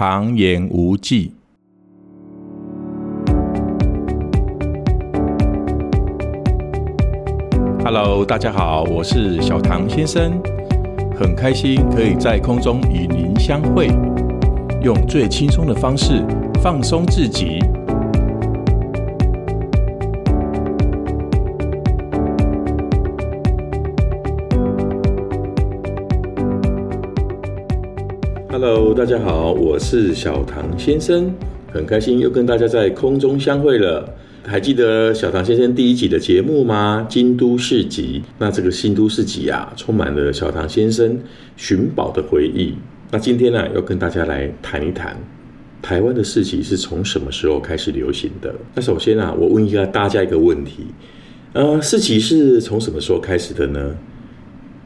唐言无忌。Hello，大家好，我是小唐先生，很开心可以在空中与您相会，用最轻松的方式放松自己。Hello，大家好，我是小唐先生，很开心又跟大家在空中相会了。还记得小唐先生第一集的节目吗？京都市集。那这个京都市集啊，充满了小唐先生寻宝的回忆。那今天呢、要跟大家来谈一谈台湾的市集是从什么时候开始流行的？那首先啊，我问一下大家一个问题：呃，市集是从什么时候开始的呢？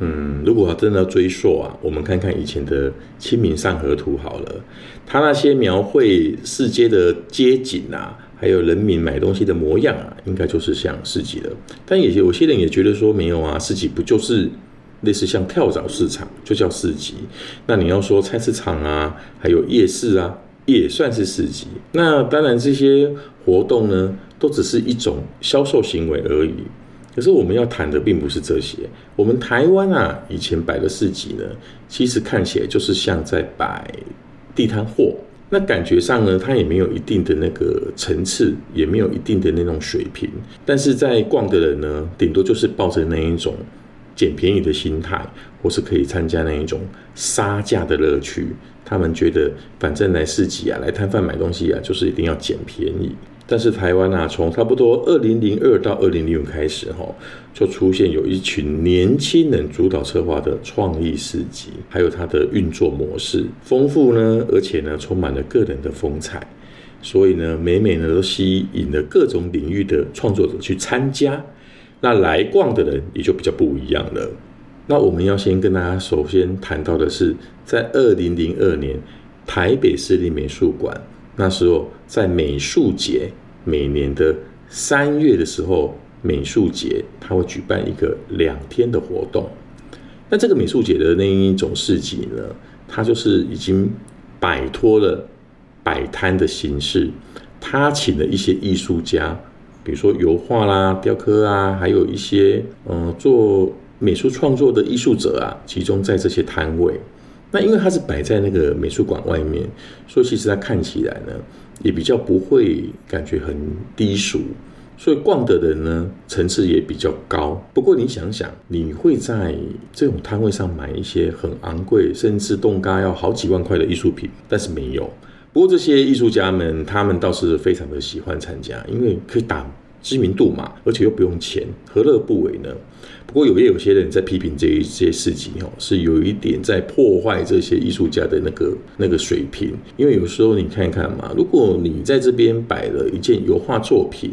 嗯，如果真的要追溯啊，我们看看以前的《清明上河图》好了，他那些描绘市街的街景啊。还有人民买东西的模样啊，应该就是像市集了。但也有些人也觉得说没有啊，市集不就是类似像跳蚤市场，就叫市集。那你要说菜市场啊，还有夜市啊，也算是市集。那当然这些活动呢，都只是一种销售行为而已。可是我们要谈的并不是这些。我们台湾啊，以前摆的市集呢，其实看起来就是像在摆地摊货。那感觉上呢，它也没有一定的那个层次，也没有一定的那种水平。但是在逛的人呢，顶多就是抱着那一种捡便宜的心态，或是可以参加那一种杀价的乐趣。他们觉得，反正来市集啊，来摊贩买东西啊，就是一定要捡便宜。但是台湾啊，从差不多二零零二到二零零五开始，哈，就出现有一群年轻人主导策划的创意市集，还有它的运作模式丰富呢，而且呢，充满了个人的风采，所以呢，每每呢都吸引了各种领域的创作者去参加。那来逛的人也就比较不一样了。那我们要先跟大家首先谈到的是，在二零零二年，台北市立美术馆。那时候在美术节，每年的三月的时候，美术节它会举办一个两天的活动。那这个美术节的那一种市集呢，它就是已经摆脱了摆摊的形式，他请了一些艺术家，比如说油画啦、雕刻啊，还有一些嗯做美术创作的艺术者啊，集中在这些摊位。那因为它是摆在那个美术馆外面，所以其实它看起来呢，也比较不会感觉很低俗，所以逛的人呢，层次也比较高。不过你想想，你会在这种摊位上买一些很昂贵，甚至动辄要好几万块的艺术品，但是没有。不过这些艺术家们，他们倒是非常的喜欢参加，因为可以打知名度嘛，而且又不用钱，何乐不为呢？不过有也有些人在批评这一些事情哦，是有一点在破坏这些艺术家的那个那个水平。因为有时候你看看嘛，如果你在这边摆了一件油画作品，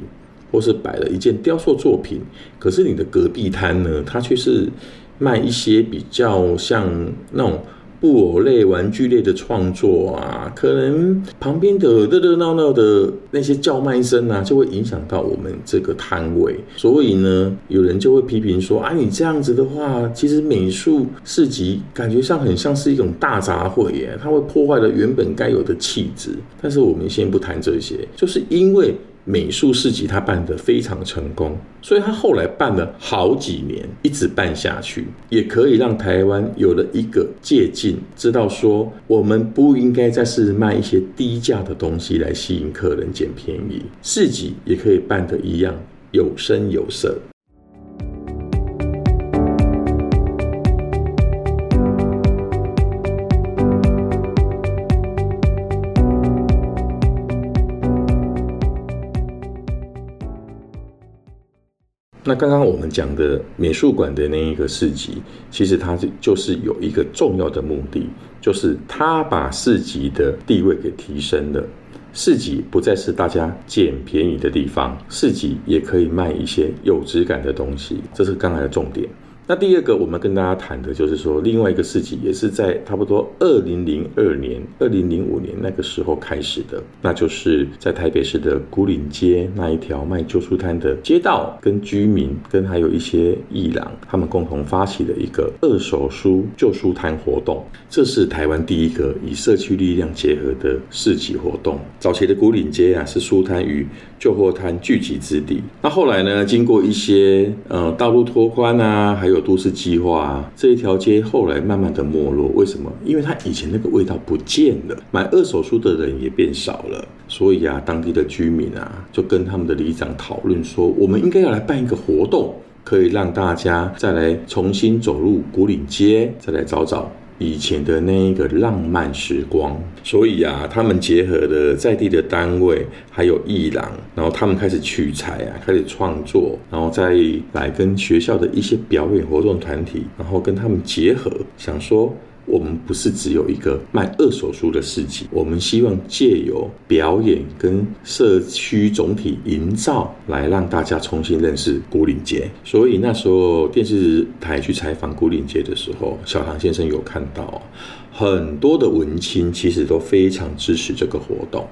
或是摆了一件雕塑作品，可是你的隔壁摊呢，它却是卖一些比较像那种。布偶类、玩具类的创作啊，可能旁边的热热闹闹的那些叫卖声啊，就会影响到我们这个摊位。所以呢，有人就会批评说：“啊，你这样子的话，其实美术市集感觉上很像是一种大杂烩耶，它会破坏了原本该有的气质。”但是我们先不谈这些，就是因为。美术市集他办得非常成功，所以他后来办了好几年，一直办下去，也可以让台湾有了一个借鉴，知道说我们不应该再是卖一些低价的东西来吸引客人捡便宜，市集也可以办得一样有声有色。那刚刚我们讲的美术馆的那一个市集，其实它就就是有一个重要的目的，就是它把市集的地位给提升了。市集不再是大家捡便宜的地方，市集也可以卖一些有质感的东西，这是刚才的重点。那第二个，我们跟大家谈的就是说，另外一个市集也是在差不多二零零二年、二零零五年那个时候开始的，那就是在台北市的古岭街那一条卖旧书摊的街道，跟居民跟还有一些艺廊，他们共同发起的一个二手书旧书摊活动。这是台湾第一个以社区力量结合的市集活动。早期的古岭街啊，是书摊与旧货摊聚集之地。那后来呢，经过一些呃道路拓宽啊，还有有都市计划啊，这一条街后来慢慢的没落，为什么？因为它以前那个味道不见了，买二手书的人也变少了，所以啊，当地的居民啊，就跟他们的里长讨论说，我们应该要来办一个活动，可以让大家再来重新走入古岭街，再来找找。以前的那一个浪漫时光，所以啊，他们结合了在地的单位，还有艺廊，然后他们开始取材啊，开始创作，然后再来跟学校的一些表演活动团体，然后跟他们结合，想说。我们不是只有一个卖二手书的市集，我们希望借由表演跟社区总体营造，来让大家重新认识古岭街。所以那时候电视台去采访古岭街的时候，小唐先生有看到。很多的文青其实都非常支持这个活动，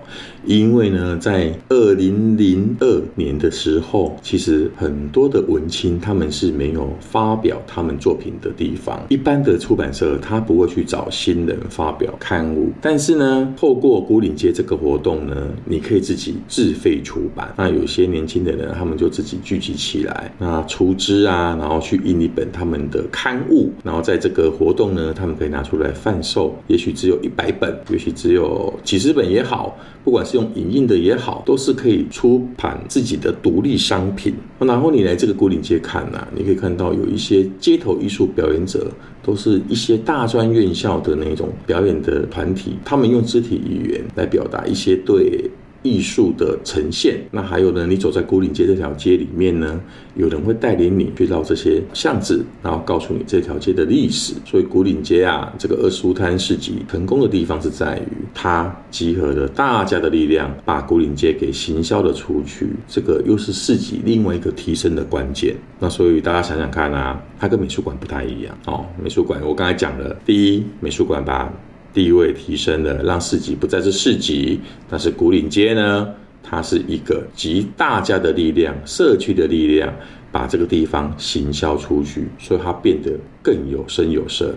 因为呢，在二零零二年的时候，其实很多的文青他们是没有发表他们作品的地方。一般的出版社他不会去找新人发表刊物，但是呢，透过牯岭街这个活动呢，你可以自己自费出版。那有些年轻的人，他们就自己聚集起来，那出资啊，然后去印一本他们的刊物，然后在这个活动呢，他们可以拿出来贩售。也许只有一百本，也许只有几十本也好，不管是用影印的也好，都是可以出版自己的独立商品。然后你来这个古岭街看呐、你可以看到有一些街头艺术表演者，都是一些大专院校的那种表演的团体，他们用肢体语言来表达一些对。艺术的呈现，那还有呢？你走在古岭街这条街里面呢，有人会带领你去到这些巷子，然后告诉你这条街的历史。所以古岭街啊，这个二书摊市集成功的地方是在于，它集合了大家的力量，把古岭街给行销了出去。这个又是市集另外一个提升的关键。那所以大家想想看啊，它跟美术馆不太一样哦。美术馆我刚才讲了，第一，美术馆吧。地位提升了，让市集不再是市集，但是古岭街呢，它是一个集大家的力量、社区的力量，把这个地方行销出去，所以它变得更有声有色。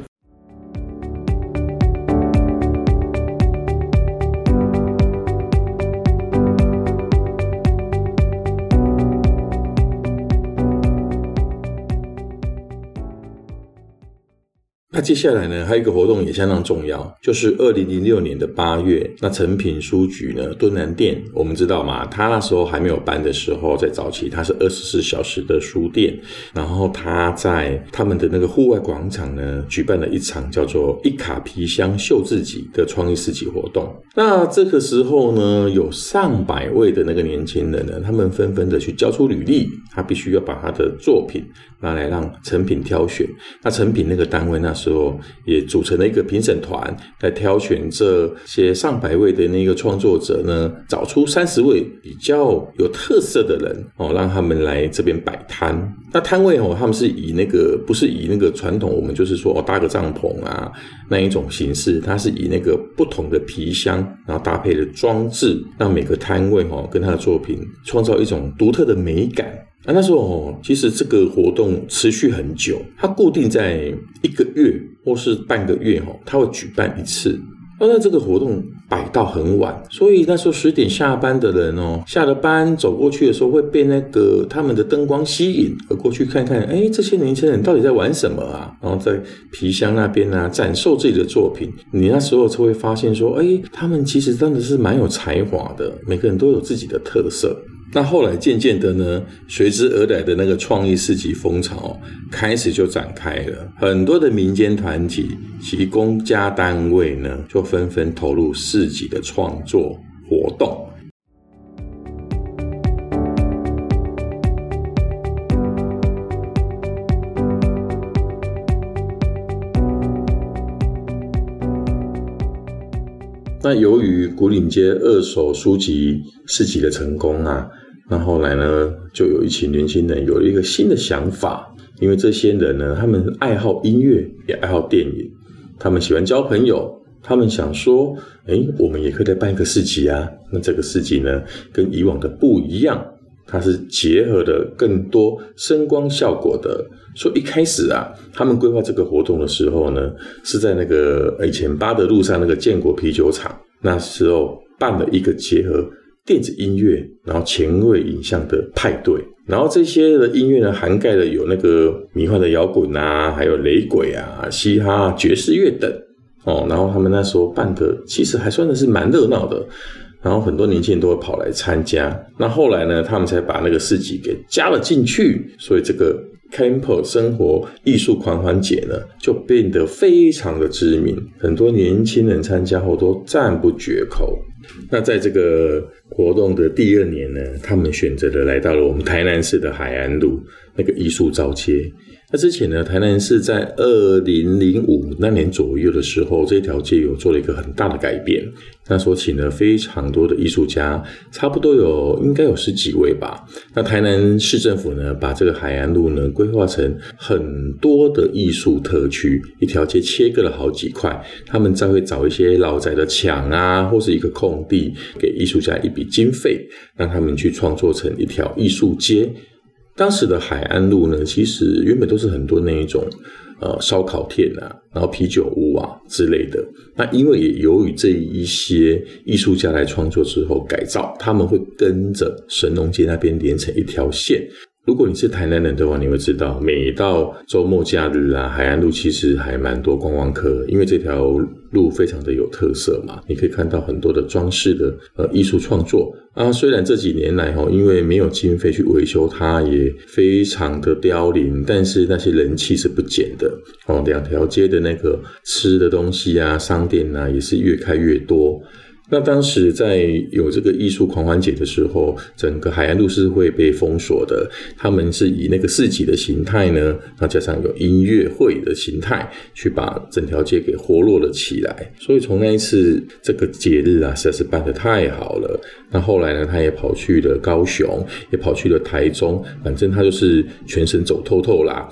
那接下来呢，还有一个活动也相当重要，就是二零零六年的八月，那诚品书局呢，敦南店，我们知道嘛，他那时候还没有搬的时候，在早期，他是二十四小时的书店，然后他在他们的那个户外广场呢，举办了一场叫做“一卡皮箱秀自己”的创意市集活动。那这个时候呢，有上百位的那个年轻人呢，他们纷纷的去交出履历，他必须要把他的作品拿来让诚品挑选。那诚品那个单位那时。时候也组成了一个评审团，来挑选这些上百位的那个创作者呢，找出三十位比较有特色的人哦，让他们来这边摆摊。那摊位哦，他们是以那个不是以那个传统，我们就是说哦搭个帐篷啊那一种形式，它是以那个不同的皮箱，然后搭配的装置，让每个摊位哦跟他的作品创造一种独特的美感。啊，那时候，其实这个活动持续很久，它固定在一个月或是半个月哦，它会举办一次。那这个活动摆到很晚，所以那时候十点下班的人哦，下了班走过去的时候会被那个他们的灯光吸引，而过去看看，哎，这些年轻人到底在玩什么啊？然后在皮箱那边啊展售自己的作品，你那时候就会发现说，哎，他们其实真的是蛮有才华的，每个人都有自己的特色。那后来渐渐的呢，随之而来的那个创意市集风潮开始就展开了，很多的民间团体及公家单位呢，就纷纷投入市集的创作活动。那由于古岭街二手书籍市集的成功啊。那后来呢，就有一群年轻人有了一个新的想法，因为这些人呢，他们爱好音乐，也爱好电影，他们喜欢交朋友，他们想说，诶，我们也可以来办一个市集啊。那这个市集呢，跟以往的不一样，它是结合了更多声光效果的。所以一开始啊，他们规划这个活动的时候呢，是在那个以前八德路上那个建国啤酒厂，那时候办了一个结合电子音乐，然后前卫影像的派对。然后这些的音乐呢，涵盖了有那个迷幻的摇滚啊，还有雷鬼啊、嘻哈、爵士乐等哦。然后他们那时候办的其实还算的是蛮热闹的，然后很多年轻人都会跑来参加。那后来呢，他们才把那个市集给加了进去，所以这个。Campo 生活艺术狂欢节呢，就变得非常的知名，很多年轻人参加后都赞不绝口。那在这个活动的第二年呢，他们选择了来到了我们台南市的海安路那个艺术造街。那之前呢，台南市在二零零五那年左右的时候，这条街有做了一个很大的改变。那时候请了非常多的艺术家，差不多有应该有十几位吧。那台南市政府呢，把这个海安路呢规划成很多的艺术特区，一条街切割了好几块。他们再会找一些老宅的墙啊，或是一个空地，给艺术家一笔经费，让他们去创作成一条艺术街。当时的海安路呢，其实原本都是很多那一种，呃，烧烤店啊，然后啤酒屋啊之类的。那因为也由于这一些艺术家来创作之后改造，他们会跟着神农街那边连成一条线。如果你是台南人的话，你会知道，每到周末假日啊，海岸路其实还蛮多观光客，因为这条路非常的有特色嘛。你可以看到很多的装饰的呃艺术创作啊。虽然这几年来哈，因为没有经费去维修，它也非常的凋零，但是那些人气是不减的哦。两条街的那个吃的东西啊，商店啊，也是越开越多。那当时在有这个艺术狂欢节的时候，整个海岸路是会被封锁的。他们是以那个市集的形态呢，那加上有音乐会的形态，去把整条街给活络了起来。所以从那一次这个节日啊，实在是办得太好了。那后来呢，他也跑去了高雄，也跑去了台中，反正他就是全省走透透啦。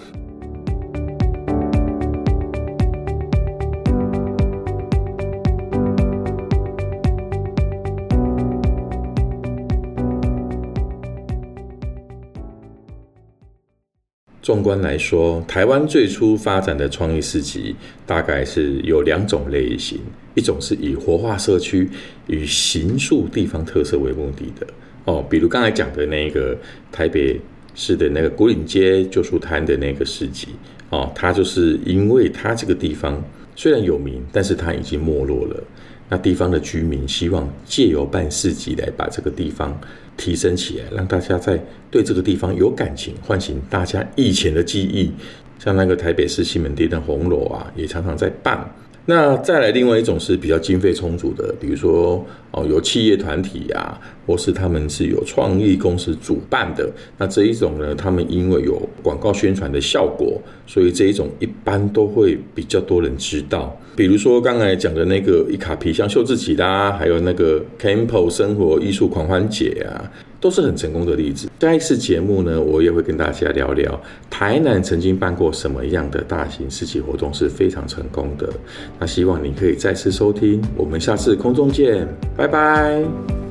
纵观来说，台湾最初发展的创意市集大概是有两种类型，一种是以活化社区与形塑地方特色为目的的哦，比如刚才讲的那个台北市的那个古岭街旧书摊的那个市集哦，它就是因为它这个地方虽然有名，但是它已经没落了。那地方的居民希望借由办市集来把这个地方提升起来，让大家在对这个地方有感情，唤醒大家以前的记忆。像那个台北市西门町的红楼啊，也常常在办。那再来另外一种是比较经费充足的，比如说哦，有企业团体呀，或是他们是有创意公司主办的。那这一种呢，他们因为有广告宣传的效果，所以这一种一般都会比较多人知道。比如说刚才讲的那个伊卡皮箱秀自己啦，还有那个 Campo 生活艺术狂欢节啊。都是很成功的例子。下一次节目呢，我也会跟大家聊聊台南曾经办过什么样的大型市集活动是非常成功的。那希望你可以再次收听，我们下次空中见，拜拜。